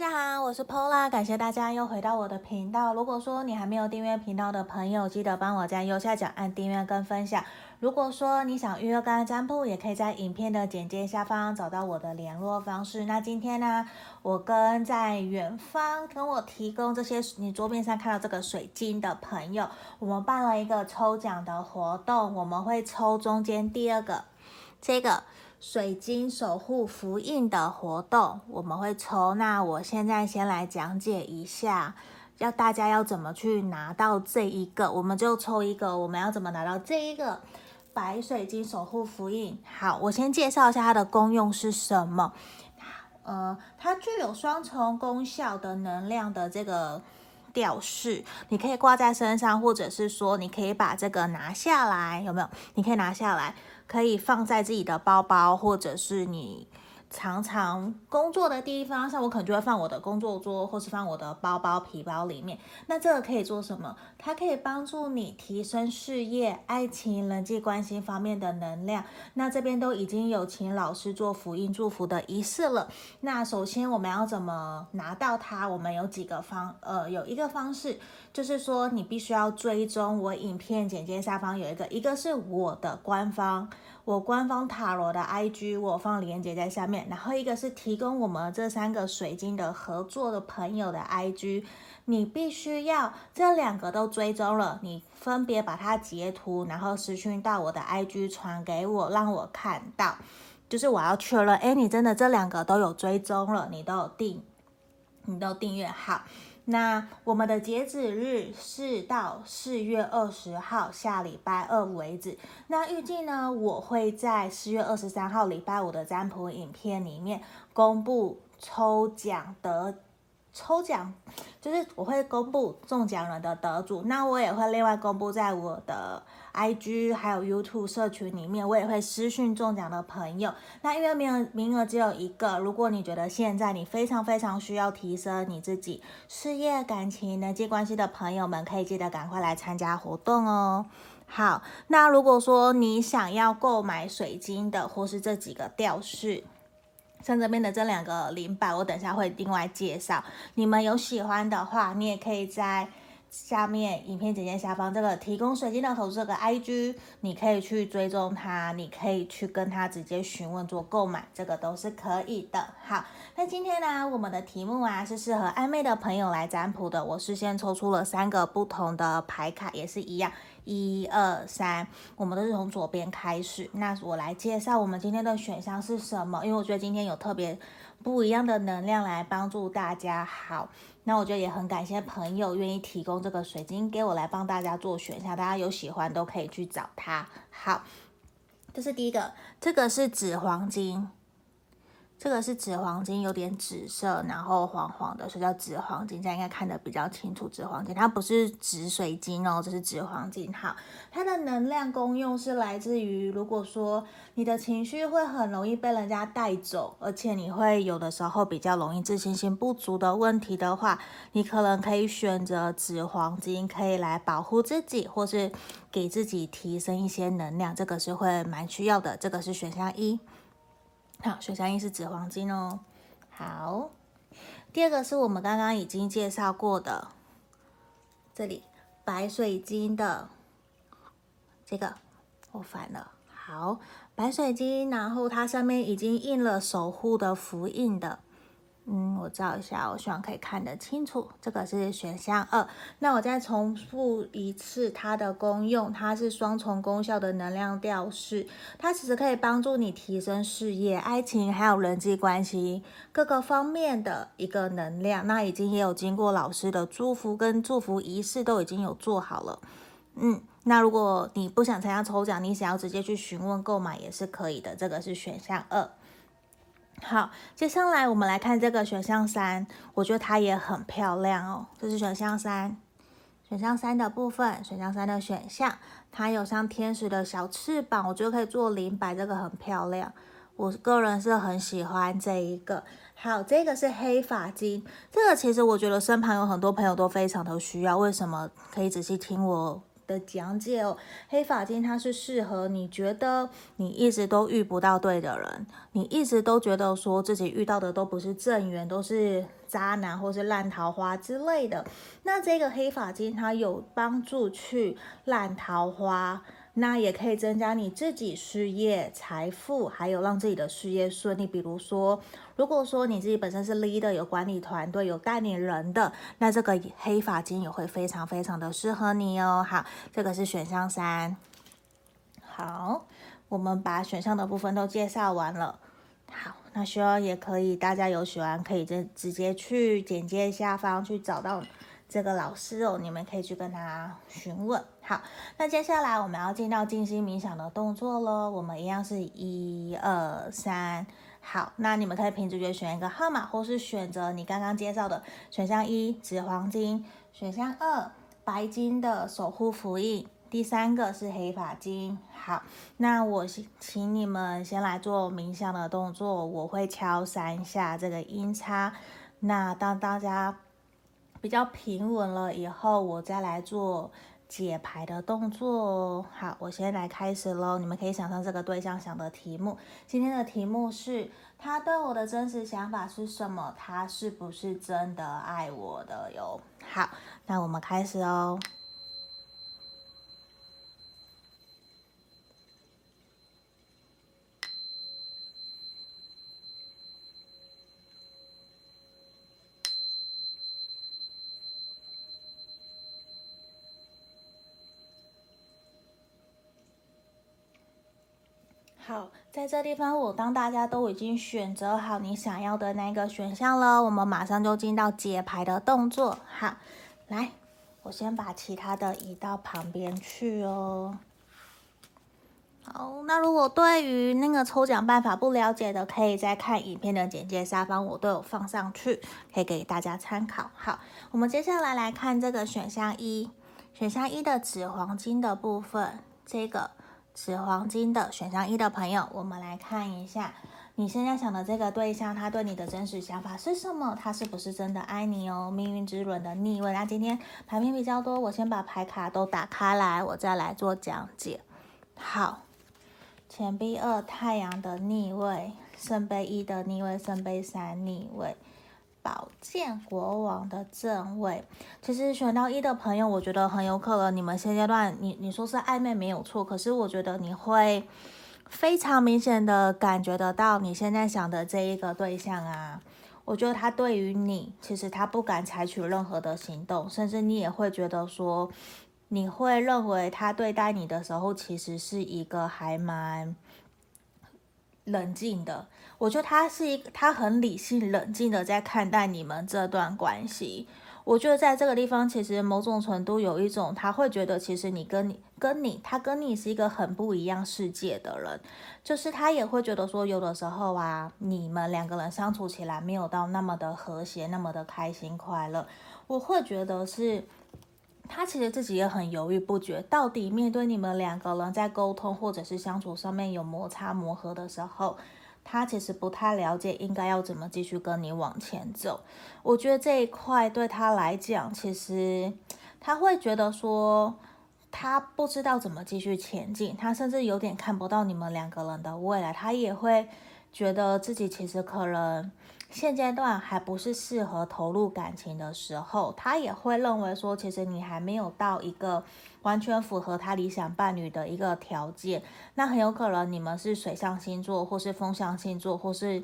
大家好，我是 Pola，感谢大家又回到我的频道。如果说你还没有订阅频道的朋友，记得帮我在右下角按订阅跟分享。如果说你想预约个案占卜，也可以在影片的简介下方找到我的联络方式。那今天呢，我跟在远方跟我提供这些你桌面上看到这个水晶的朋友，我们办了一个抽奖的活动，我们会抽中间第二个这个。水晶守护符印的活动，我们会抽。那我现在先来讲解一下，要大家要怎么去拿到这一个，我们就抽一个。我们要怎么拿到这一个白水晶守护符印？好，我先介绍一下它的功用是什么。呃，它具有双重功效的能量的这个吊饰，你可以挂在身上，或者是说你可以把这个拿下来，有没有？你可以拿下来。可以放在自己的包包，或者是你常常工作的地方，像我可能就会放我的工作桌，或是放我的包包、皮包里面。那这个可以做什么？它可以帮助你提升事业、爱情、人际关系方面的能量。那这边都已经有请老师做福音祝福的仪式了。那首先我们要怎么拿到它？我们有几个方，呃，有一个方式，就是说你必须要追踪我影片简介下方有一个，一个是我的官方。我官方塔罗的 IG，我放链接在下面。然后一个是提供我们这三个水晶的合作的朋友的 IG，你必须要这两个都追踪了，你分别把它截图，然后私讯到我的 IG 传给我，让我看到。就是我要确认，哎，你真的这两个都有追踪了，你都有订，你都订阅好。那我们的截止日是到四月二十号，下礼拜二为止。那预计呢，我会在四月二十三号礼拜五的占卜影片里面公布抽奖得。抽奖就是我会公布中奖人的得主，那我也会另外公布在我的 IG 还有 YouTube 社群里面，我也会私讯中奖的朋友。那因为名额名额只有一个，如果你觉得现在你非常非常需要提升你自己事业、感情、人际关系的朋友们，可以记得赶快来参加活动哦。好，那如果说你想要购买水晶的，或是这几个吊饰。像这边的这两个灵摆，我等一下会另外介绍。你们有喜欢的话，你也可以在下面影片简介下方这个提供水晶的投资这个 IG，你可以去追踪他，你可以去跟他直接询问做购买，这个都是可以的。好，那今天呢，我们的题目啊是适合暧昧的朋友来占卜的。我事先抽出了三个不同的牌卡，也是一样。一二三，我们都是从左边开始。那我来介绍我们今天的选项是什么？因为我觉得今天有特别不一样的能量来帮助大家。好，那我觉得也很感谢朋友愿意提供这个水晶给我来帮大家做选项。大家有喜欢都可以去找他。好，这是第一个，这个是紫黄金。这个是紫黄金，有点紫色，然后黄黄的，所以叫紫黄金。这样应该看得比较清楚。紫黄金它不是紫水晶哦，这是紫黄金。好，它的能量功用是来自于，如果说你的情绪会很容易被人家带走，而且你会有的时候比较容易自信心不足的问题的话，你可能可以选择紫黄金，可以来保护自己，或是给自己提升一些能量。这个是会蛮需要的。这个是选项一。好，选项一是紫黄金哦。好，第二个是我们刚刚已经介绍过的，这里白水晶的这个，我反了。好，白水晶，然后它上面已经印了守护的符印的。嗯，我照一下，我希望可以看得清楚。这个是选项二。那我再重复一次它的功用，它是双重功效的能量吊饰，它其实可以帮助你提升事业、爱情还有人际关系各个方面的一个能量。那已经也有经过老师的祝福跟祝福仪式都已经有做好了。嗯，那如果你不想参加抽奖，你想要直接去询问购买也是可以的。这个是选项二。好，接下来我们来看这个选项三，我觉得它也很漂亮哦。这是选项三，选项三的部分，选项三的选项，它有像天使的小翅膀，我觉得可以做灵摆，这个很漂亮。我个人是很喜欢这一个。好，这个是黑发巾，这个其实我觉得身旁有很多朋友都非常的需要。为什么？可以仔细听我的讲解哦。黑发金它是适合你觉得你一直都遇不到对的人，你一直都觉得说自己遇到的都不是正缘，都是渣男或是烂桃花之类的。那这个黑发金它有帮助去烂桃花。那也可以增加你自己事业、财富，还有让自己的事业顺利。比如说，如果说你自己本身是 leader，有管理团队、有带领人的，那这个黑发金也会非常非常的适合你哦。好，这个是选项三。好，我们把选项的部分都介绍完了。好，那需要也可以，大家有喜欢可以直直接去简介下方去找到。这个老师哦，你们可以去跟他询问。好，那接下来我们要进到静心冥想的动作喽。我们一样是一二三。好，那你们可以凭直觉选一个号码，或是选择你刚刚介绍的选项一紫黄金，选项二白金的守护符印，第三个是黑发金。好，那我请你们先来做冥想的动作，我会敲三下这个音叉。那当大家。比较平稳了以后，我再来做解牌的动作。好，我先来开始喽。你们可以想象这个对象想的题目。今天的题目是：他对我的真实想法是什么？他是不是真的爱我的哟？好，那我们开始哦。好，在这地方，我当大家都已经选择好你想要的那个选项了，我们马上就进到解牌的动作。好，来，我先把其他的移到旁边去哦。好，那如果对于那个抽奖办法不了解的，可以再看影片的简介下方，我都有放上去，可以给大家参考。好，我们接下来来看这个选项一，选项一的紫黄金的部分，这个。紫黄金的选项一的朋友，我们来看一下你现在想的这个对象，他对你的真实想法是什么？他是不是真的爱你哦？命运之轮的逆位，那今天牌面比较多，我先把牌卡都打开来，我再来做讲解。好，钱币二太阳的逆位，圣杯一的逆位，圣杯三逆位。宝剑国王的正位，其实选到一的朋友，我觉得很有可能你们现阶段，你你说是暧昧没有错，可是我觉得你会非常明显的感觉得到，你现在想的这一个对象啊，我觉得他对于你，其实他不敢采取任何的行动，甚至你也会觉得说，你会认为他对待你的时候，其实是一个还蛮冷静的。我觉得他是一个，他很理性、冷静的在看待你们这段关系。我觉得在这个地方，其实某种程度有一种，他会觉得其实你跟你、跟你，他跟你是一个很不一样世界的人。就是他也会觉得说，有的时候啊，你们两个人相处起来没有到那么的和谐，那么的开心快乐。我会觉得是，他其实自己也很犹豫不决，到底面对你们两个人在沟通或者是相处上面有摩擦磨合的时候。他其实不太了解应该要怎么继续跟你往前走。我觉得这一块对他来讲，其实他会觉得说他不知道怎么继续前进，他甚至有点看不到你们两个人的未来。他也会觉得自己其实可能现阶段还不是适合投入感情的时候。他也会认为说，其实你还没有到一个。完全符合他理想伴侣的一个条件，那很有可能你们是水象星座，或是风象星座，或是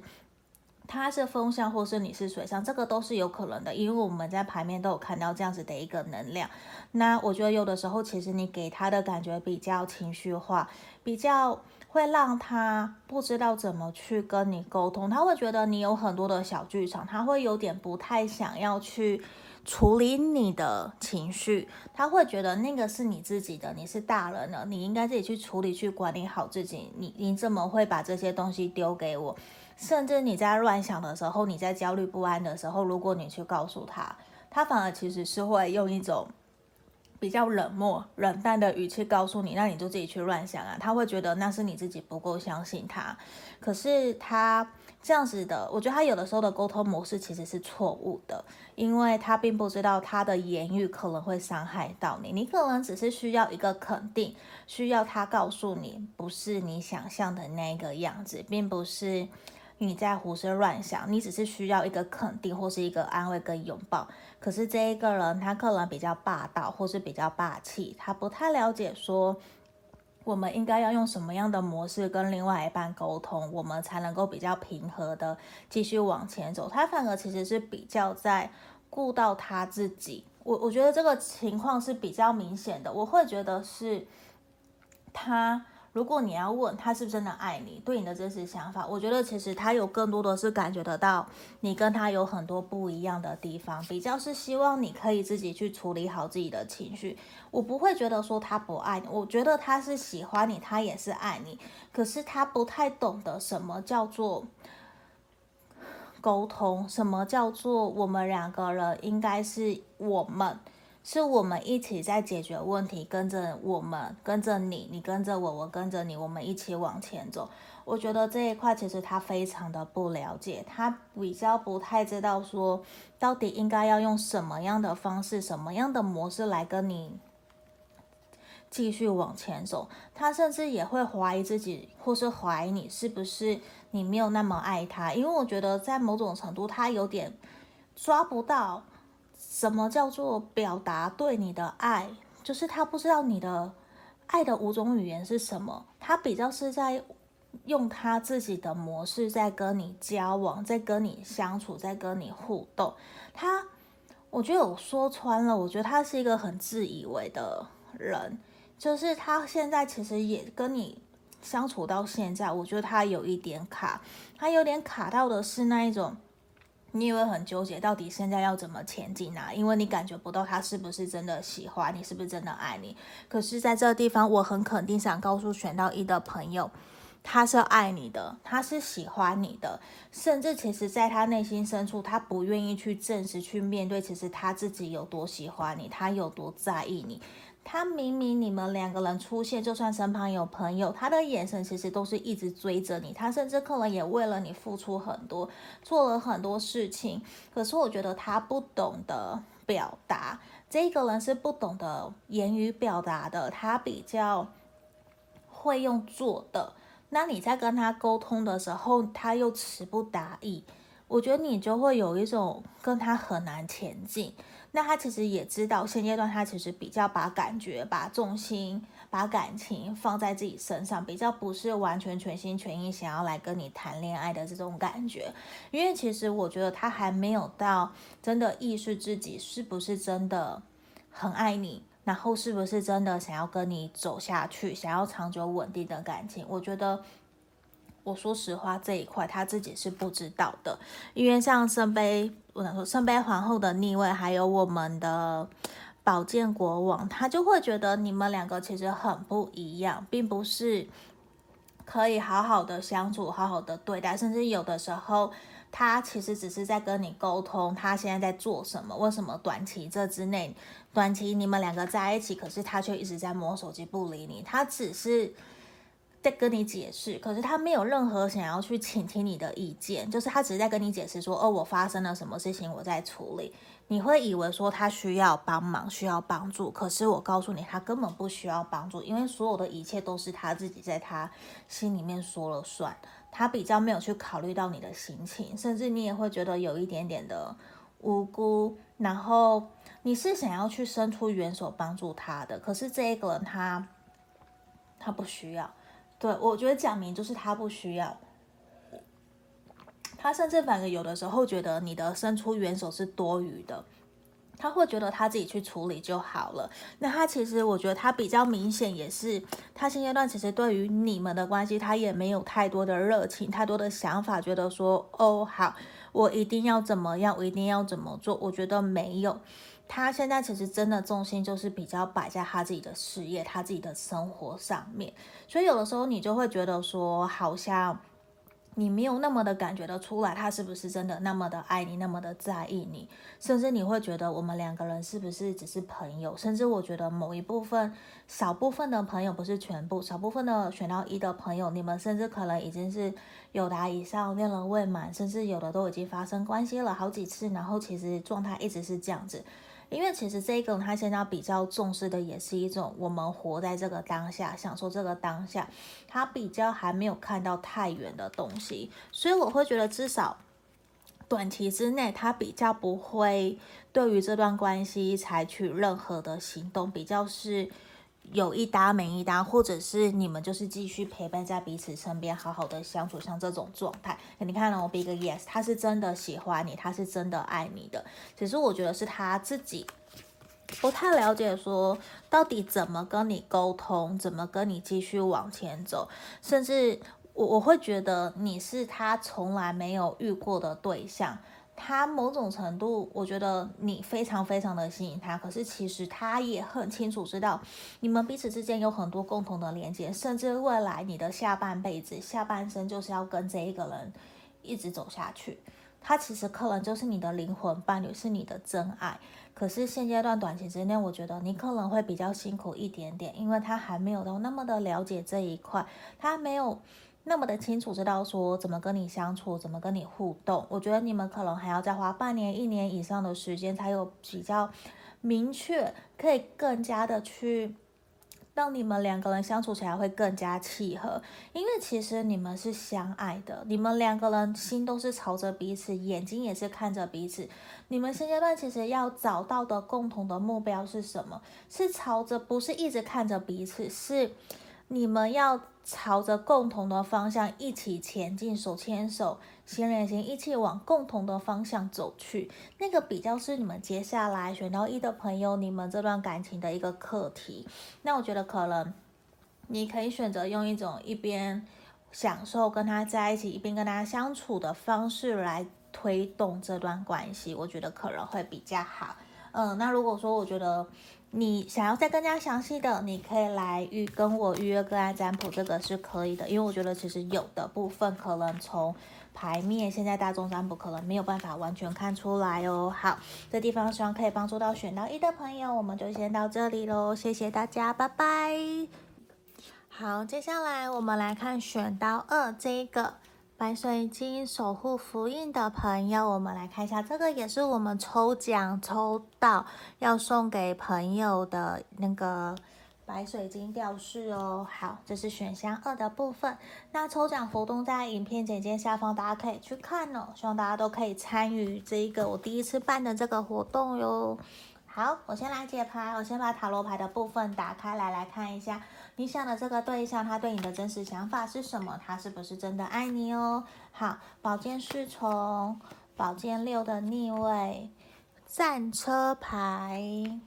他是风象，或是你是水象，这个都是有可能的，因为我们在牌面都有看到这样子的一个能量。那我觉得有的时候，其实你给他的感觉比较情绪化，比较会让他不知道怎么去跟你沟通，他会觉得你有很多的小剧场，他会有点不太想要去。处理你的情绪，他会觉得那个是你自己的，你是大人了，你应该自己去处理、去管理好自己。你你怎么会把这些东西丢给我？甚至你在乱想的时候，你在焦虑不安的时候，如果你去告诉他，他反而其实是会用一种比较冷漠、冷淡的语气告诉你，那你就自己去乱想啊。他会觉得那是你自己不够相信他。可是他这样子的，我觉得他有的时候的沟通模式其实是错误的，因为他并不知道他的言语可能会伤害到你。你可能只是需要一个肯定，需要他告诉你，不是你想象的那个样子，并不是。你在胡思乱想，你只是需要一个肯定或是一个安慰跟拥抱。可是这一个人他可能比较霸道或是比较霸气，他不太了解说我们应该要用什么样的模式跟另外一半沟通，我们才能够比较平和的继续往前走。他反而其实是比较在顾到他自己。我我觉得这个情况是比较明显的，我会觉得是他。如果你要问他是不是真的爱你，对你的真实想法，我觉得其实他有更多的是感觉得到你跟他有很多不一样的地方，比较是希望你可以自己去处理好自己的情绪。我不会觉得说他不爱你，我觉得他是喜欢你，他也是爱你，可是他不太懂得什么叫做沟通，什么叫做我们两个人应该是我们。是我们一起在解决问题，跟着我们，跟着你，你跟着我，我跟着你，我们一起往前走。我觉得这一块其实他非常的不了解，他比较不太知道说到底应该要用什么样的方式，什么样的模式来跟你继续往前走。他甚至也会怀疑自己，或是怀疑你是不是你没有那么爱他，因为我觉得在某种程度他有点抓不到。什么叫做表达对你的爱？就是他不知道你的爱的五种语言是什么，他比较是在用他自己的模式在跟你交往，在跟你相处，在跟你互动。他，我觉得我说穿了，我觉得他是一个很自以为的人，就是他现在其实也跟你相处到现在，我觉得他有一点卡，他有点卡到的是那一种。你也会很纠结，到底现在要怎么前进呢？因为你感觉不到他是不是真的喜欢你，是不是真的爱你。可是，在这个地方，我很肯定想告诉选到一的朋友，他是爱你的，他是喜欢你的，甚至其实在他内心深处，他不愿意去正视、去面对，其实他自己有多喜欢你，他有多在意你。他明明你们两个人出现，就算身旁有朋友，他的眼神其实都是一直追着你。他甚至可能也为了你付出很多，做了很多事情。可是我觉得他不懂得表达，这个人是不懂得言语表达的，他比较会用做的。那你在跟他沟通的时候，他又词不达意，我觉得你就会有一种跟他很难前进。那他其实也知道，现阶段他其实比较把感觉、把重心、把感情放在自己身上，比较不是完全全心全意想要来跟你谈恋爱的这种感觉。因为其实我觉得他还没有到真的意识自己是不是真的很爱你，然后是不是真的想要跟你走下去，想要长久稳定的感情。我觉得。我说实话，这一块他自己是不知道的，因为像圣杯，我想说圣杯皇后的逆位，还有我们的宝剑国王，他就会觉得你们两个其实很不一样，并不是可以好好的相处、好好的对待，甚至有的时候他其实只是在跟你沟通，他现在在做什么，为什么短期这之内，短期你们两个在一起，可是他却一直在摸手机不理你，他只是。在跟你解释，可是他没有任何想要去倾听你的意见，就是他只是在跟你解释说，哦，我发生了什么事情，我在处理。你会以为说他需要帮忙，需要帮助，可是我告诉你，他根本不需要帮助，因为所有的一切都是他自己在他心里面说了算。他比较没有去考虑到你的心情，甚至你也会觉得有一点点的无辜。然后你是想要去伸出援手帮助他的，可是这一个人他他不需要。对，我觉得讲明就是他不需要，他甚至反而有的时候觉得你的伸出援手是多余的，他会觉得他自己去处理就好了。那他其实我觉得他比较明显也是，他现阶段其实对于你们的关系，他也没有太多的热情，太多的想法，觉得说哦好，我一定要怎么样，我一定要怎么做，我觉得没有。他现在其实真的重心就是比较摆在他自己的事业、他自己的生活上面，所以有的时候你就会觉得说，好像你没有那么的感觉得出来，他是不是真的那么的爱你，那么的在意你，甚至你会觉得我们两个人是不是只是朋友？甚至我觉得某一部分、少部分的朋友不是全部，少部分的选到一的朋友，你们甚至可能已经是友达以上，恋人未满，甚至有的都已经发生关系了好几次，然后其实状态一直是这样子。因为其实这个他现在比较重视的也是一种我们活在这个当下，享受这个当下，他比较还没有看到太远的东西，所以我会觉得至少短期之内他比较不会对于这段关系采取任何的行动，比较是。有一搭没一搭，或者是你们就是继续陪伴在彼此身边，好好的相处，像这种状态。你看了我 Big Yes，他是真的喜欢你，他是真的爱你的。其实我觉得是他自己不太了解，说到底怎么跟你沟通，怎么跟你继续往前走。甚至我我会觉得你是他从来没有遇过的对象。他某种程度，我觉得你非常非常的吸引他，可是其实他也很清楚知道，你们彼此之间有很多共同的连接，甚至未来你的下半辈子、下半生就是要跟这一个人一直走下去。他其实可能就是你的灵魂伴侣，是你的真爱。可是现阶段短期之内，我觉得你可能会比较辛苦一点点，因为他还没有到那么的了解这一块，他没有。那么的清楚知道说怎么跟你相处，怎么跟你互动，我觉得你们可能还要再花半年、一年以上的时间，才有比较明确，可以更加的去让你们两个人相处起来会更加契合。因为其实你们是相爱的，你们两个人心都是朝着彼此，眼睛也是看着彼此。你们现阶段其实要找到的共同的目标是什么？是朝着，不是一直看着彼此，是。你们要朝着共同的方向一起前进，手牵手，心连心，一起往共同的方向走去。那个比较是你们接下来选到一的朋友，你们这段感情的一个课题。那我觉得可能你可以选择用一种一边享受跟他在一起，一边跟他相处的方式来推动这段关系。我觉得可能会比较好。嗯，那如果说我觉得。你想要再更加详细的，你可以来预跟我预约个案占卜，这个是可以的。因为我觉得其实有的部分可能从牌面，现在大众占卜可能没有办法完全看出来哦。好，这地方希望可以帮助到选到一的朋友，我们就先到这里喽，谢谢大家，拜拜。好，接下来我们来看选到二这一个。白水晶守护福印的朋友，我们来看一下，这个也是我们抽奖抽到要送给朋友的那个白水晶吊饰哦。好，这是选项二的部分。那抽奖活动在影片简介下方，大家可以去看哦。希望大家都可以参与这一个我第一次办的这个活动哟。好，我先来解牌，我先把塔罗牌的部分打开来，来看一下。你想的这个对象，他对你的真实想法是什么？他是不是真的爱你哦？好，宝剑侍从，宝剑六的逆位，战车牌，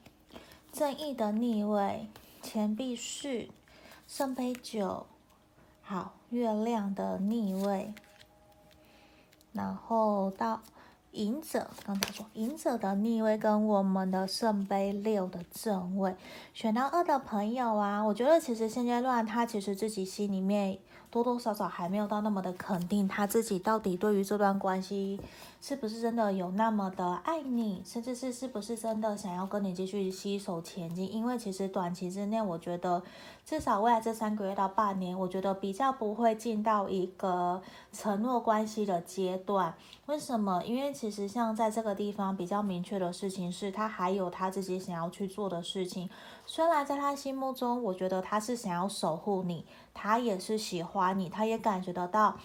正义的逆位，钱币四，圣杯九，好，月亮的逆位，然后到。隐者，刚才说隐者的逆位跟我们的圣杯六的正位，选到二的朋友啊，我觉得其实现阶段他其实自己心里面多多少少还没有到那么的肯定，他自己到底对于这段关系是不是真的有那么的爱你，甚至是是不是真的想要跟你继续携手前进？因为其实短期之内，我觉得至少未来这三个月到半年，我觉得比较不会进到一个承诺关系的阶段。为什么？因为其实像在这个地方比较明确的事情是，他还有他自己想要去做的事情。虽然在他心目中，我觉得他是想要守护你，他也是喜欢你，他也感觉得到。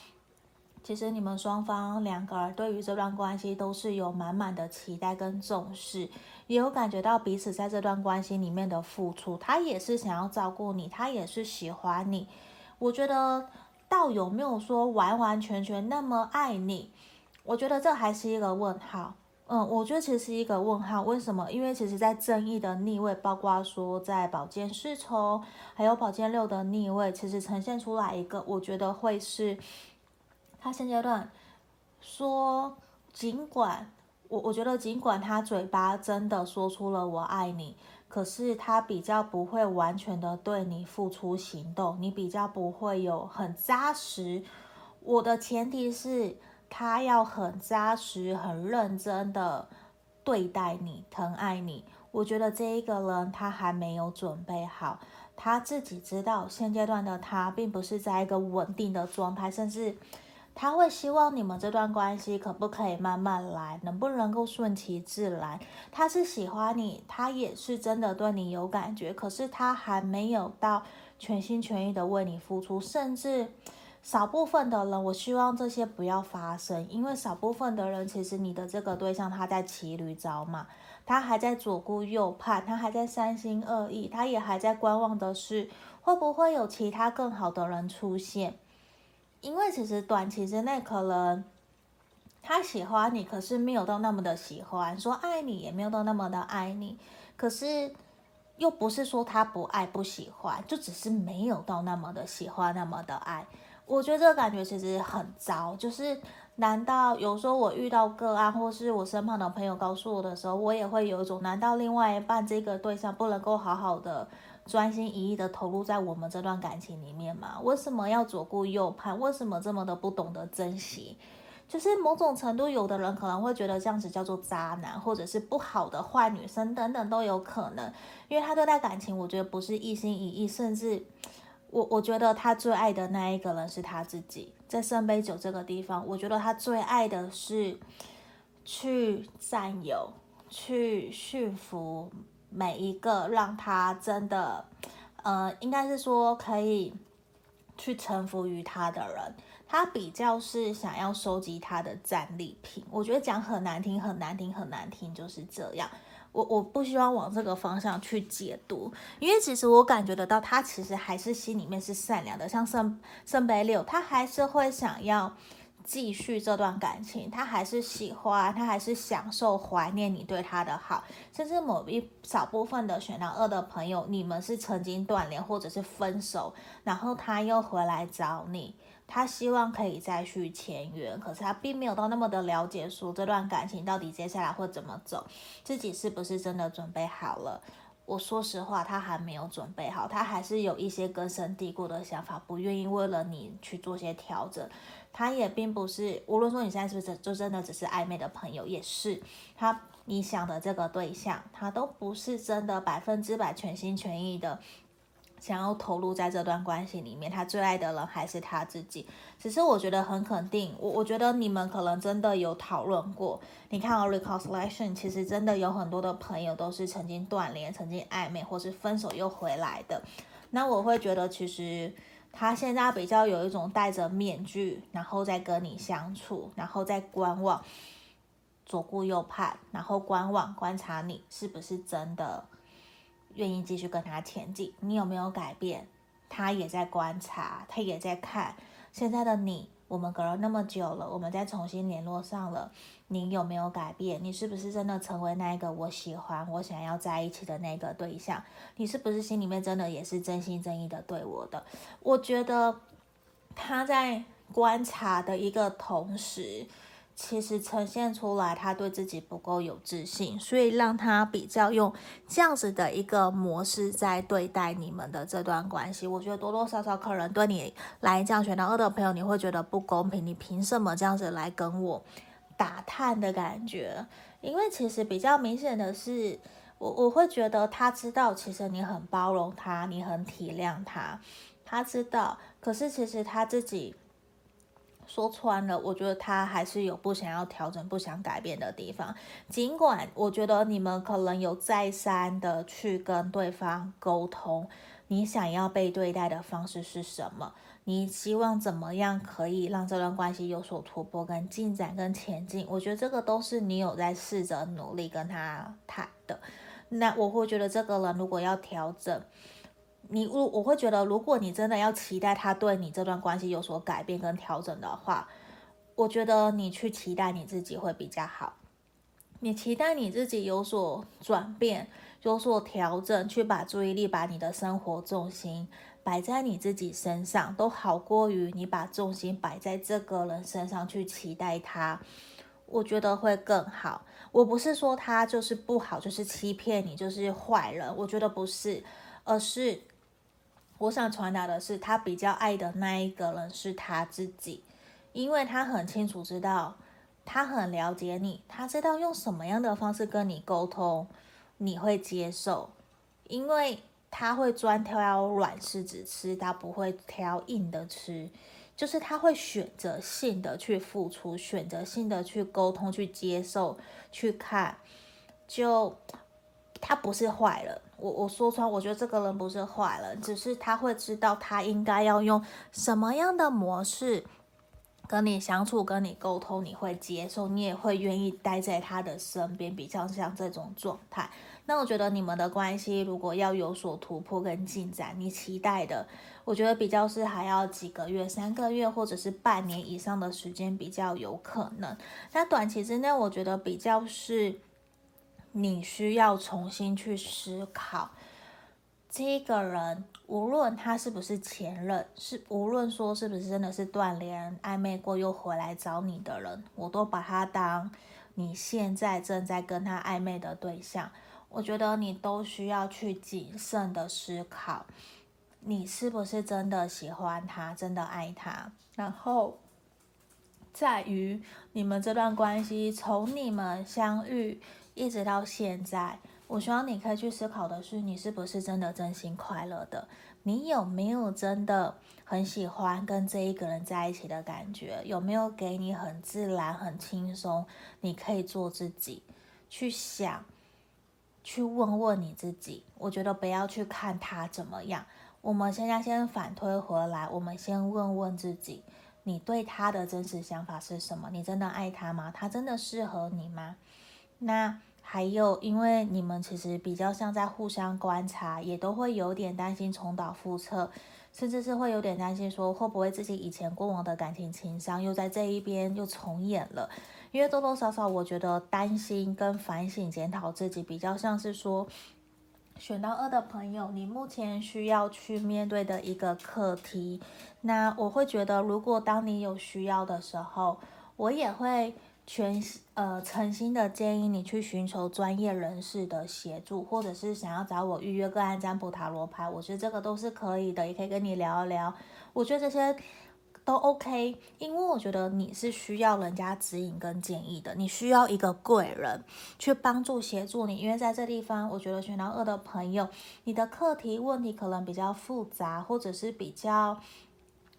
其实你们双方两个人对于这段关系都是有满满的期待跟重视，也有感觉到彼此在这段关系里面的付出。他也是想要照顾你，他也是喜欢你。我觉得倒有没有说完完全全那么爱你？我觉得这还是一个问号。嗯，我觉得其实是一个问号。为什么？因为其实在正义的逆位，包括说在宝剑侍从，还有宝剑六的逆位，其实呈现出来一个，我觉得会是。他现阶段说，尽管我我觉得，尽管他嘴巴真的说出了“我爱你”，可是他比较不会完全的对你付出行动，你比较不会有很扎实。我的前提是他要很扎实、很认真的对待你、疼爱你。我觉得这一个人他还没有准备好，他自己知道现阶段的他并不是在一个稳定的状态，甚至他会希望你们这段关系可不可以慢慢来，能不能够顺其自然。他是喜欢你，他也是真的对你有感觉，可是他还没有到全心全意的为你付出，甚至少部分的人，我希望这些不要发生，因为少部分的人其实你的这个对象他在骑驴找马。他还在左顾右盼，他还在三心二意，他也还在观望的是会不会有其他更好的人出现。因为其实短期之内可能他喜欢你，可是没有到那么的喜欢；说爱你也没有到那么的爱你。可是又不是说他不爱不喜欢，就只是没有到那么的喜欢，那么的爱。我觉得这个感觉其实很糟，就是。难道有时候我遇到个案，或是我身旁的朋友告诉我的时候，我也会有一种：难道另外一半这个对象不能够好好的专心一意的投入在我们这段感情里面吗？为什么要左顾右盼？为什么这么的不懂得珍惜？就是某种程度，有的人可能会觉得这样子叫做渣男，或者是不好的坏女生等等都有可能，因为他对待感情，我觉得不是一心一意，甚至。我我觉得他最爱的那一个人是他自己，在圣杯九这个地方，我觉得他最爱的是去占有、去驯服每一个让他真的，呃，应该是说可以去臣服于他的人。他比较是想要收集他的战利品。我觉得讲很难听、很难听、很难听，就是这样。我我不希望往这个方向去解读，因为其实我感觉得到，他其实还是心里面是善良的。像圣圣杯六，他还是会想要继续这段感情，他还是喜欢，他还是享受怀念你对他的好。甚至某一少部分的选到二的朋友，你们是曾经断联或者是分手，然后他又回来找你。他希望可以再续前缘，可是他并没有到那么的了解，说这段感情到底接下来会怎么走，自己是不是真的准备好了？我说实话，他还没有准备好，他还是有一些根深蒂固的想法，不愿意为了你去做些调整。他也并不是，无论说你现在是不是就真的只是暧昧的朋友，也是他你想的这个对象，他都不是真的百分之百全心全意的。想要投入在这段关系里面，他最爱的人还是他自己。只是我觉得很肯定，我我觉得你们可能真的有讨论过。你看哦，reconciliation 其实真的有很多的朋友都是曾经断联、曾经暧昧，或是分手又回来的。那我会觉得，其实他现在比较有一种戴着面具，然后再跟你相处，然后再观望，左顾右盼，然后观望观察你是不是真的。愿意继续跟他前进，你有没有改变？他也在观察，他也在看现在的你。我们隔了那么久了，我们再重新联络上了，你有没有改变？你是不是真的成为那一个我喜欢、我想要在一起的那个对象？你是不是心里面真的也是真心真意的对我的？我觉得他在观察的一个同时。其实呈现出来，他对自己不够有自信，所以让他比较用这样子的一个模式在对待你们的这段关系。我觉得多多少少可能对你来讲，选到二的朋友，你会觉得不公平，你凭什么这样子来跟我打探的感觉？因为其实比较明显的是，我我会觉得他知道，其实你很包容他，你很体谅他，他知道，可是其实他自己。说穿了，我觉得他还是有不想要调整、不想改变的地方。尽管我觉得你们可能有再三的去跟对方沟通，你想要被对待的方式是什么？你希望怎么样可以让这段关系有所突破、跟进展、跟前进？我觉得这个都是你有在试着努力跟他谈的。那我会觉得这个人如果要调整。你我我会觉得，如果你真的要期待他对你这段关系有所改变跟调整的话，我觉得你去期待你自己会比较好。你期待你自己有所转变、有所调整，去把注意力、把你的生活重心摆在你自己身上，都好过于你把重心摆在这个人身上去期待他。我觉得会更好。我不是说他就是不好，就是欺骗你，就是坏人。我觉得不是，而是。我想传达的是，他比较爱的那一个人是他自己，因为他很清楚知道，他很了解你，他知道用什么样的方式跟你沟通，你会接受，因为他会专挑软柿子吃，他不会挑硬的吃，就是他会选择性的去付出，选择性的去沟通，去接受，去看，就他不是坏人。我我说穿，我觉得这个人不是坏人，只是他会知道他应该要用什么样的模式。跟你相处，跟你沟通，你会接受，你也会愿意待在他的身边，比较像这种状态。那我觉得你们的关系如果要有所突破跟进展，你期待的，我觉得比较是还要几个月、三个月或者是半年以上的时间比较有可能。那短期之内，我觉得比较是你需要重新去思考。这个人，无论他是不是前任，是无论说是不是真的是断联、暧昧过又回来找你的人，我都把他当你现在正在跟他暧昧的对象。我觉得你都需要去谨慎的思考，你是不是真的喜欢他，真的爱他。然后，在于你们这段关系，从你们相遇一直到现在。我希望你可以去思考的是，你是不是真的真心快乐的？你有没有真的很喜欢跟这一个人在一起的感觉？有没有给你很自然、很轻松？你可以做自己，去想，去问问你自己。我觉得不要去看他怎么样。我们现在先反推回来，我们先问问自己，你对他的真实想法是什么？你真的爱他吗？他真的适合你吗？那。还有，因为你们其实比较像在互相观察，也都会有点担心重蹈覆辙，甚至是会有点担心说会不会自己以前过往的感情情伤又在这一边又重演了。因为多多少少，我觉得担心跟反省检讨自己，比较像是说选到二的朋友，你目前需要去面对的一个课题。那我会觉得，如果当你有需要的时候，我也会。全呃诚心的建议你去寻求专业人士的协助，或者是想要找我预约个案占卜塔罗牌，我觉得这个都是可以的，也可以跟你聊一聊。我觉得这些都 OK，因为我觉得你是需要人家指引跟建议的，你需要一个贵人去帮助协助你，因为在这地方，我觉得选到二的朋友，你的课题问题可能比较复杂，或者是比较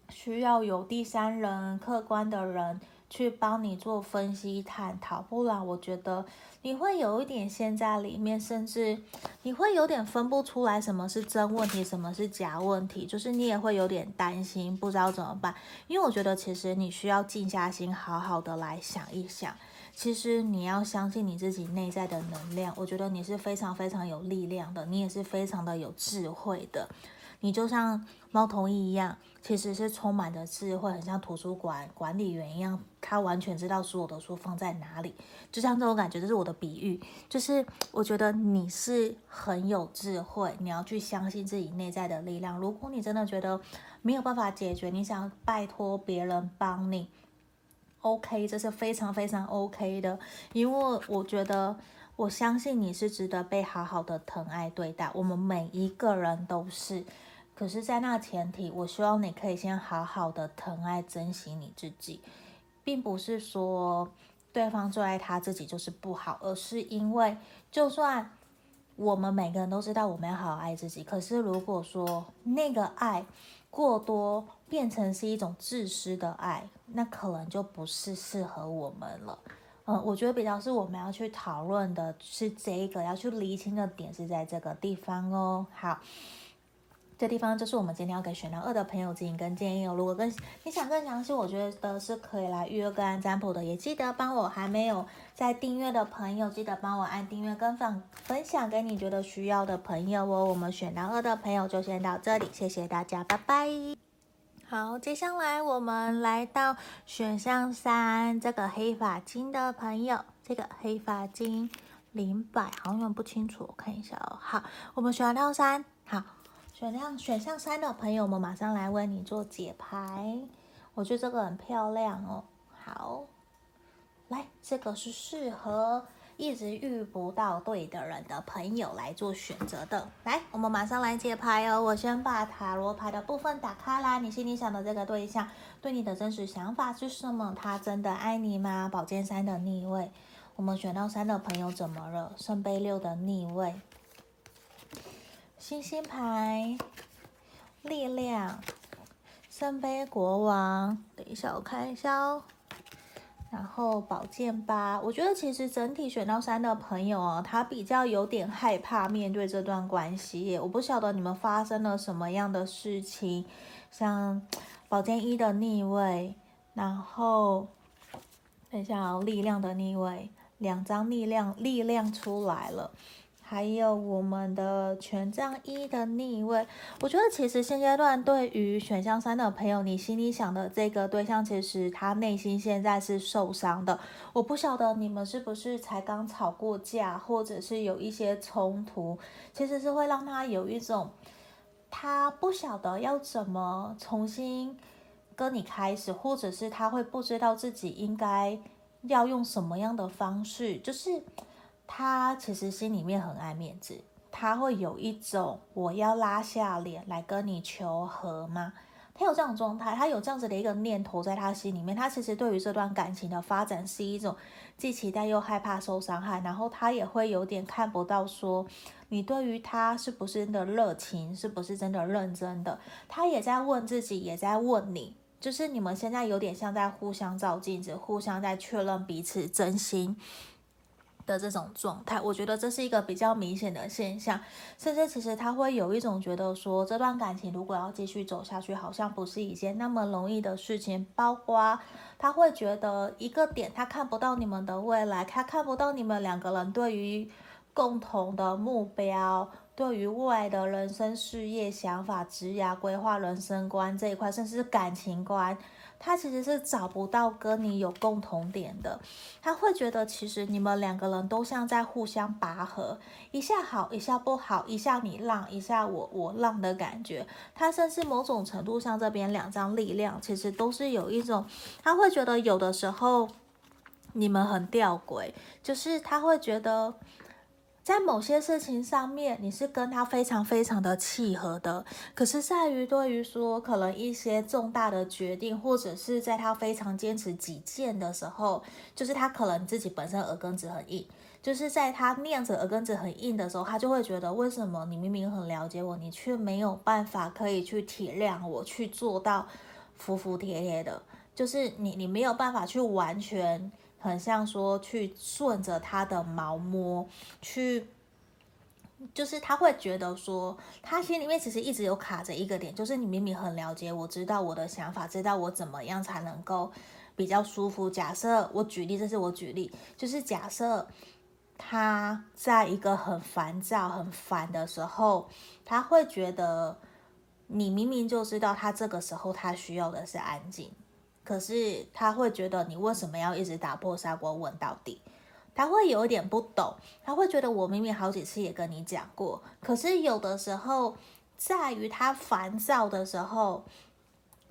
需要有第三人客观的人。去帮你做分析探讨，不然我觉得你会有一点陷在里面，甚至你会有点分不出来什么是真问题，什么是假问题，就是你也会有点担心，不知道怎么办。因为我觉得其实你需要静下心，好好的来想一想。其实你要相信你自己内在的能量，我觉得你是非常非常有力量的，你也是非常的有智慧的。你就像猫头鹰一样，其实是充满着智慧，很像图书馆管理员一样，他完全知道所有的书放在哪里。就像这种感觉，这是我的比喻，就是我觉得你是很有智慧，你要去相信自己内在的力量。如果你真的觉得没有办法解决，你想拜托别人帮你，OK，这是非常非常 OK 的，因为我觉得我相信你是值得被好好的疼爱对待，我们每一个人都是。可是，在那前提，我希望你可以先好好的疼爱、珍惜你自己，并不是说对方最爱他自己就是不好，而是因为，就算我们每个人都知道我们要好好爱自己，可是如果说那个爱过多，变成是一种自私的爱，那可能就不是适合我们了。嗯，我觉得比较是我们要去讨论的是这个，要去厘清的点是在这个地方哦。好。这地方就是我们今天要给选到二的朋友指引跟建议哦。如果更你想更详细，我觉得是可以来预约个案占卜的。也记得帮我还没有在订阅的朋友，记得帮我按订阅跟分分享给你觉得需要的朋友哦。我们选到二的朋友就先到这里，谢谢大家，拜拜。好，接下来我们来到选项三，这个黑发金的朋友，这个黑发金零百好像有点不清楚，我看一下哦。好，我们选到三，好。选项选项三的朋友，们马上来为你做解牌。我觉得这个很漂亮哦。好，来，这个是适合一直遇不到对的人的朋友来做选择的。来，我们马上来解牌哦。我先把塔罗牌的部分打开啦。你心里想的这个对象，对你的真实想法是什么？他真的爱你吗？宝剑三的逆位，我们选到三的朋友怎么了？圣杯六的逆位，星星牌，力量，圣杯国王。等一下，我看一下哦。然后宝剑八，我觉得其实整体选到三的朋友哦，他比较有点害怕面对这段关系。我不晓得你们发生了什么样的事情，像宝剑一的逆位，然后等一下哦，力量的逆位，两张力量力量出来了。还有我们的权杖一的逆位，我觉得其实现阶段对于选项三的朋友，你心里想的这个对象，其实他内心现在是受伤的。我不晓得你们是不是才刚吵过架，或者是有一些冲突，其实是会让他有一种他不晓得要怎么重新跟你开始，或者是他会不知道自己应该要用什么样的方式，就是。他其实心里面很爱面子，他会有一种我要拉下脸来跟你求和吗？他有这样的状态，他有这样子的一个念头在他心里面。他其实对于这段感情的发展是一种既期待又害怕受伤害，然后他也会有点看不到说你对于他是不是真的热情，是不是真的认真的。他也在问自己，也在问你，就是你们现在有点像在互相照镜子，互相在确认彼此真心的这种状态，我觉得这是一个比较明显的现象，甚至其实他会有一种觉得说，这段感情如果要继续走下去，好像不是一件那么容易的事情。包括他会觉得一个点，他看不到你们的未来，他看不到你们两个人对于共同的目标，对于未来的人生、事业、想法、职业规划、人生观这一块，甚至是感情观。他其实是找不到跟你有共同点的，他会觉得其实你们两个人都像在互相拔河，一下好，一下不好，一下你让，一下我我让的感觉。他甚至某种程度上这边两张力量，其实都是有一种，他会觉得有的时候你们很吊诡，就是他会觉得。在某些事情上面，你是跟他非常非常的契合的，可是在于对于说可能一些重大的决定，或者是在他非常坚持己见的时候，就是他可能自己本身耳根子很硬，就是在他念着耳根子很硬的时候，他就会觉得为什么你明明很了解我，你却没有办法可以去体谅我，去做到服服帖帖的，就是你你没有办法去完全。很像说去顺着他的毛摸，去，就是他会觉得说，他心里面其实一直有卡着一个点，就是你明明很了解我，知道我的想法，知道我怎么样才能够比较舒服。假设我举例，这是我举例，就是假设他在一个很烦躁、很烦的时候，他会觉得你明明就知道他这个时候他需要的是安静。可是他会觉得你为什么要一直打破砂锅问到底？他会有一点不懂，他会觉得我明明好几次也跟你讲过，可是有的时候在于他烦躁的时候，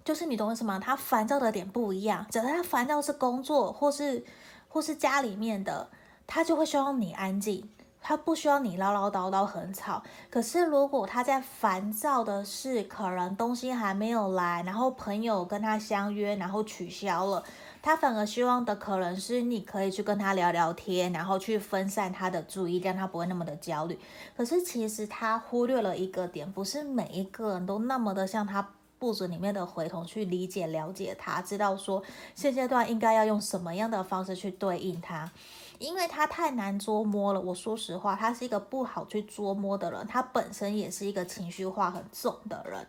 就是你懂为什么？他烦躁的点不一样，只要他烦躁是工作或是或是家里面的，他就会希望你安静。他不需要你唠唠叨叨很吵，可是如果他在烦躁的是可能东西还没有来，然后朋友跟他相约，然后取消了，他反而希望的可能是你可以去跟他聊聊天，然后去分散他的注意，让他不会那么的焦虑。可是其实他忽略了一个点，不是每一个人都那么的像他步子里面的回头去理解了解他，知道说现阶段应该要用什么样的方式去对应他。因为他太难捉摸了，我说实话，他是一个不好去捉摸的人，他本身也是一个情绪化很重的人。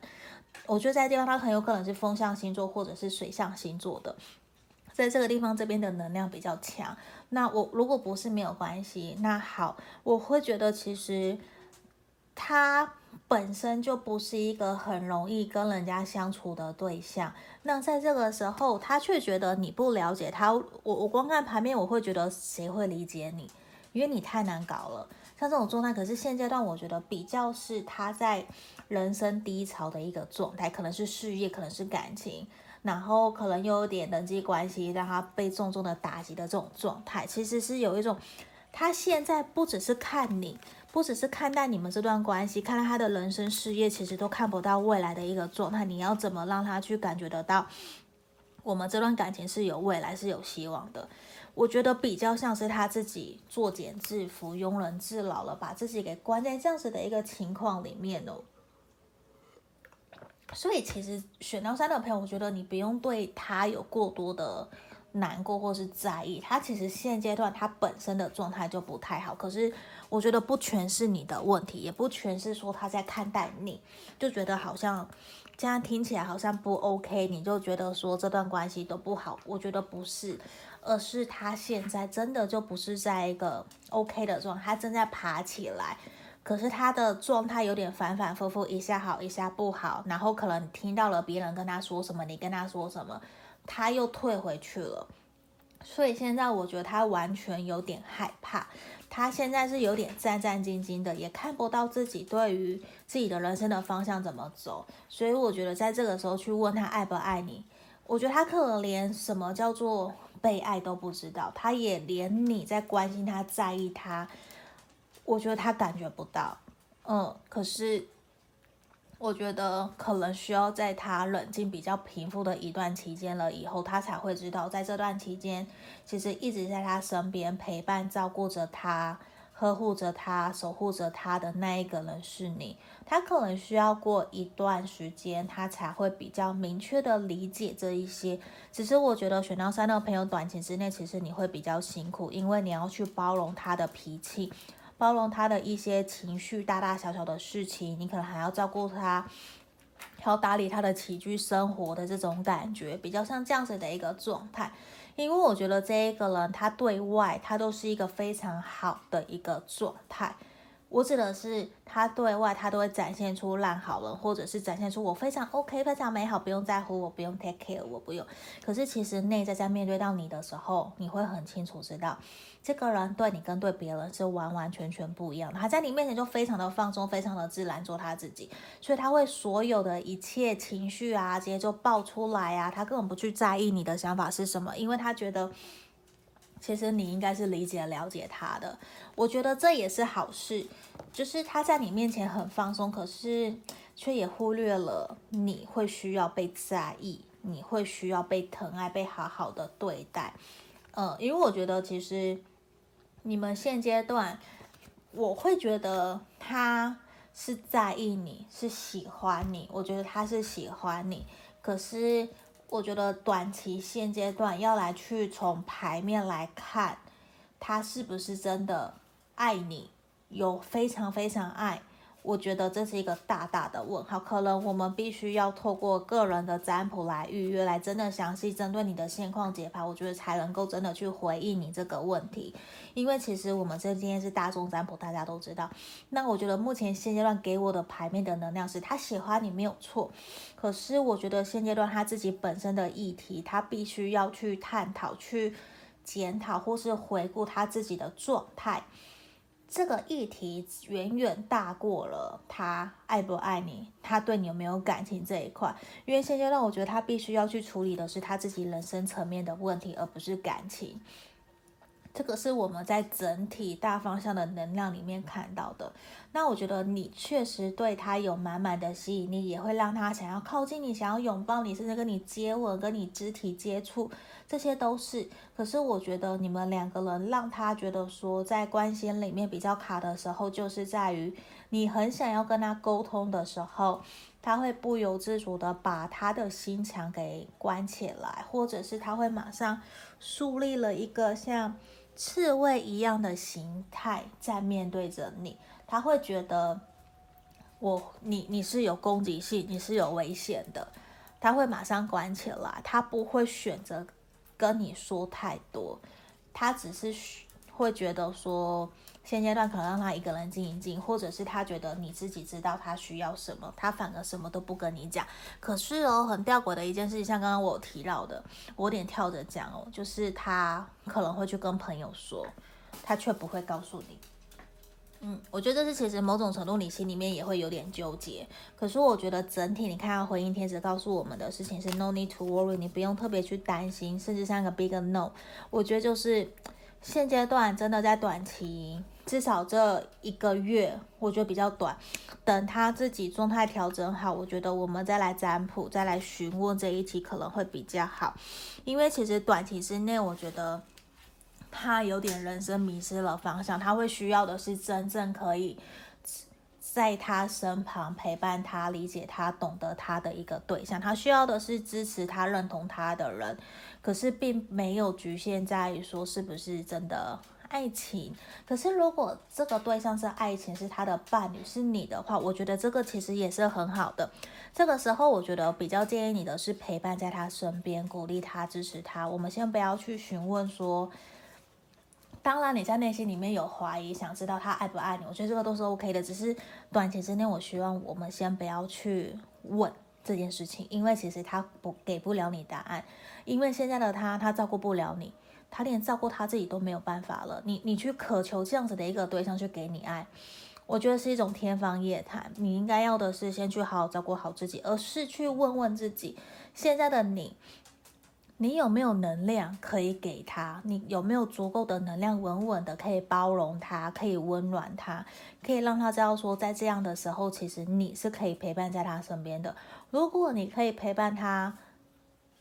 我觉得在地方，他很有可能是风象星座或者是水象星座的，在这个地方这边的能量比较强。那我如果不是没有关系，那好，我会觉得其实他。本身就不是一个很容易跟人家相处的对象，那在这个时候，他却觉得你不了解他。我我光看牌面，我会觉得谁会理解你？因为你太难搞了。像这种状态，可是现阶段我觉得比较是他在人生低潮的一个状态，可能是事业，可能是感情，然后可能又有点人际关系让他被重重的打击的这种状态，其实是有一种。他现在不只是看你，不只是看待你们这段关系，看待他的人生事业，其实都看不到未来的一个状态。你要怎么让他去感觉得到，我们这段感情是有未来、是有希望的？我觉得比较像是他自己作茧自缚、庸人自扰了，把自己给关在这样子的一个情况里面哦。所以其实选到三的朋友，我觉得你不用对他有过多的难过或是在意。他其实现阶段他本身的状态就不太好。可是我觉得不全是你的问题，也不全是说他在看待你，就觉得好像这样听起来好像不 OK，你就觉得说这段关系都不好。我觉得不是，而是他现在真的就不是在一个 OK 的状态，他正在爬起来。可是他的状态有点反反复复，一下好一下不好，然后可能你听到了别人跟他说什么，你跟他说什么，他又退回去了。所以现在我觉得他完全有点害怕，他现在是有点战战兢兢的，也看不到自己对于自己的人生的方向怎么走。所以我觉得在这个时候去问他爱不爱你，我觉得他可能连什么叫做被爱都不知道，他也连你在关心他、在意他。我觉得他感觉不到，嗯，可是我觉得可能需要在他冷静、比较平复的一段期间了以后，他才会知道，在这段期间，其实一直在他身边陪伴、照顾着他、呵护着他、守护着他的那一个人是你。他可能需要过一段时间，他才会比较明确的理解这一些。只是我觉得选到三的朋友，短期之内其实你会比较辛苦，因为你要去包容他的脾气。包容他的一些情绪，大大小小的事情，你可能还要照顾他，还要打理他的起居生活的这种感觉，比较像这样子的一个状态。因为我觉得这一个人，他对外他都是一个非常好的一个状态。我指的是他对外，他都会展现出烂好人，或者是展现出我非常 OK、非常美好，不用在乎我，不用 take care，我不用。可是其实内在在面对到你的时候，你会很清楚知道，这个人对你跟对别人是完完全全不一样的。他在你面前就非常的放松，非常的自然，做他自己，所以他会所有的一切情绪啊，直接就爆出来啊，他根本不去在意你的想法是什么，因为他觉得。其实你应该是理解了解他的，我觉得这也是好事，就是他在你面前很放松，可是却也忽略了你会需要被在意，你会需要被疼爱，被好好的对待。嗯，因为我觉得其实你们现阶段，我会觉得他是在意你，是喜欢你，我觉得他是喜欢你，可是。我觉得短期现阶段要来去从牌面来看，他是不是真的爱你，有非常非常爱。我觉得这是一个大大的问号，可能我们必须要透过个人的占卜来预约，来真的详细针对你的现况解牌，我觉得才能够真的去回应你这个问题。因为其实我们这今天是大众占卜，大家都知道。那我觉得目前现阶段给我的牌面的能量是他喜欢你没有错，可是我觉得现阶段他自己本身的议题，他必须要去探讨、去检讨或是回顾他自己的状态。这个议题远远大过了他爱不爱你，他对你有没有感情这一块。因为现阶段，我觉得他必须要去处理的是他自己人生层面的问题，而不是感情。这个是我们在整体大方向的能量里面看到的。那我觉得你确实对他有满满的吸引力，也会让他想要靠近你，想要拥抱你，甚至跟你接吻，跟你肢体接触，这些都是。可是我觉得你们两个人让他觉得说，在关系里面比较卡的时候，就是在于你很想要跟他沟通的时候，他会不由自主的把他的心墙给关起来，或者是他会马上树立了一个像。刺猬一样的形态在面对着你，他会觉得我你你是有攻击性，你是有危险的，他会马上关起来，他不会选择跟你说太多，他只是会觉得说。现阶段可能让他一个人静一静，或者是他觉得你自己知道他需要什么，他反而什么都不跟你讲。可是哦，很吊诡的一件事情，像刚刚我提到的，我有点跳着讲哦，就是他可能会去跟朋友说，他却不会告诉你。嗯，我觉得这是其实某种程度你心里面也会有点纠结。可是我觉得整体你看到回应天使告诉我们的事情是 no need to worry，你不用特别去担心，甚至像个 big no。我觉得就是。现阶段真的在短期，至少这一个月，我觉得比较短。等他自己状态调整好，我觉得我们再来占卜，再来询问这一题可能会比较好。因为其实短期之内，我觉得他有点人生迷失了方向，他会需要的是真正可以。在他身旁陪伴他、理解他、懂得他的一个对象，他需要的是支持他、认同他的人，可是并没有局限在于说是不是真的爱情。可是如果这个对象是爱情，是他的伴侣，是你的话，我觉得这个其实也是很好的。这个时候，我觉得比较建议你的是陪伴在他身边，鼓励他、支持他。我们先不要去询问说。当然，你在内心里面有怀疑，想知道他爱不爱你，我觉得这个都是 OK 的。只是短期之内，我希望我们先不要去问这件事情，因为其实他不给不了你答案。因为现在的他，他照顾不了你，他连照顾他自己都没有办法了。你你去渴求这样子的一个对象去给你爱，我觉得是一种天方夜谭。你应该要的是先去好好照顾好自己，而是去问问自己，现在的你。你有没有能量可以给他？你有没有足够的能量，稳稳的可以包容他，可以温暖他，可以让他知道说，在这样的时候，其实你是可以陪伴在他身边的。如果你可以陪伴他，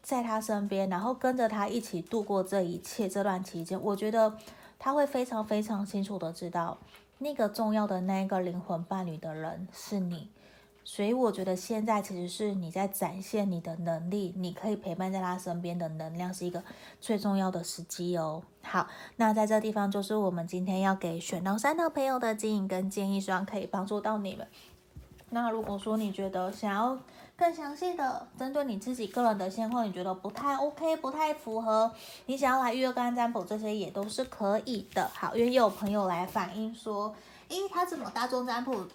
在他身边，然后跟着他一起度过这一切这段期间，我觉得他会非常非常清楚的知道，那个重要的那个灵魂伴侣的人是你。所以我觉得现在其实是你在展现你的能力，你可以陪伴在他身边的能量是一个最重要的时机哦。好，那在这地方就是我们今天要给选到三的朋友的指引跟建议，希望可以帮助到你们。那如果说你觉得想要更详细的针对你自己个人的现况，你觉得不太 OK，不太符合，你想要来预约个占卜，这些也都是可以的。好，因为也有朋友来反映说，诶，他怎么大众占卜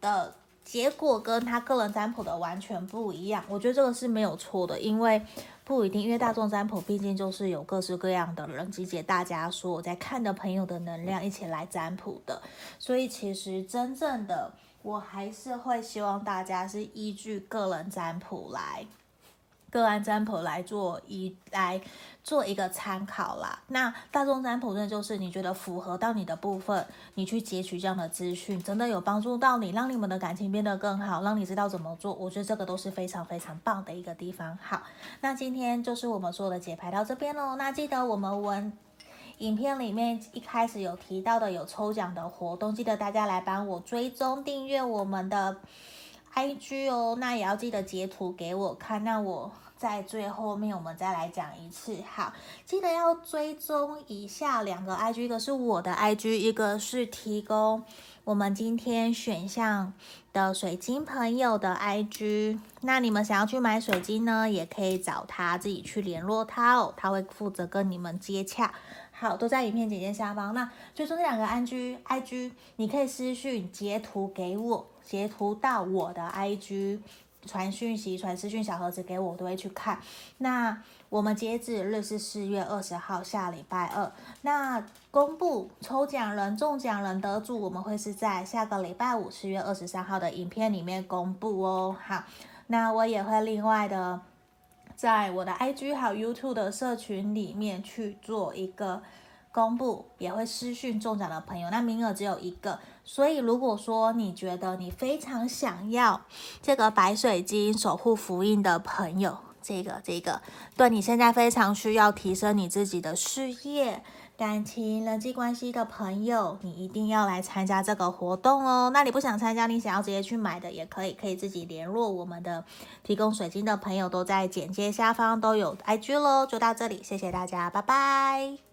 的？结果跟他个人占卜的完全不一样，我觉得这个是没有错的，因为不一定，因为大众占卜毕竟就是有各式各样的人集结大家说我在看的朋友的能量一起来占卜的，所以其实真正的我还是会希望大家是依据个人占卜来。个案占卜来做一来做一个参考啦。那大众占卜呢，就是你觉得符合到你的部分，你去截取这样的资讯，真的有帮助到你，让你们的感情变得更好，让你知道怎么做。我觉得这个都是非常非常棒的一个地方。好，那今天就是我们说的解牌到这边喽。那记得我们文影片里面一开始有提到的有抽奖的活动，记得大家来帮我追踪订阅我们的。IG 哦，那也要记得截图给我看。那我在最后面我们再来讲一次。好，记得要追踪以下两个 IG，一个是我的 IG，一个是提供我们今天选项的水晶朋友的 IG。那你们想要去买水晶呢，也可以找他自己去联络他哦，他会负责跟你们接洽。好，都在影片简介下方。那追踪这两个 IG，IG 你可以私讯截图给我。截图到我的 IG，传讯息、传私讯小盒子给我，我都会去看。那我们截止日是四月二十号，下礼拜二。那公布抽奖人、中奖人、得主，我们会是在下个礼拜五，四月二十三号的影片里面公布哦。好，那我也会另外的在我的 IG 还有 YouTube 的社群里面去做一个。公布也会私讯中奖的朋友，那名额只有一个，所以如果说你觉得你非常想要这个白水晶守护福印的朋友，这个这个对你现在非常需要提升你自己的事业、感情、人际关系的朋友，你一定要来参加这个活动哦。那你不想参加，你想要直接去买的也可以，可以自己联络我们的提供水晶的朋友，都在简介下方都有 IG 喽。就到这里，谢谢大家，拜拜。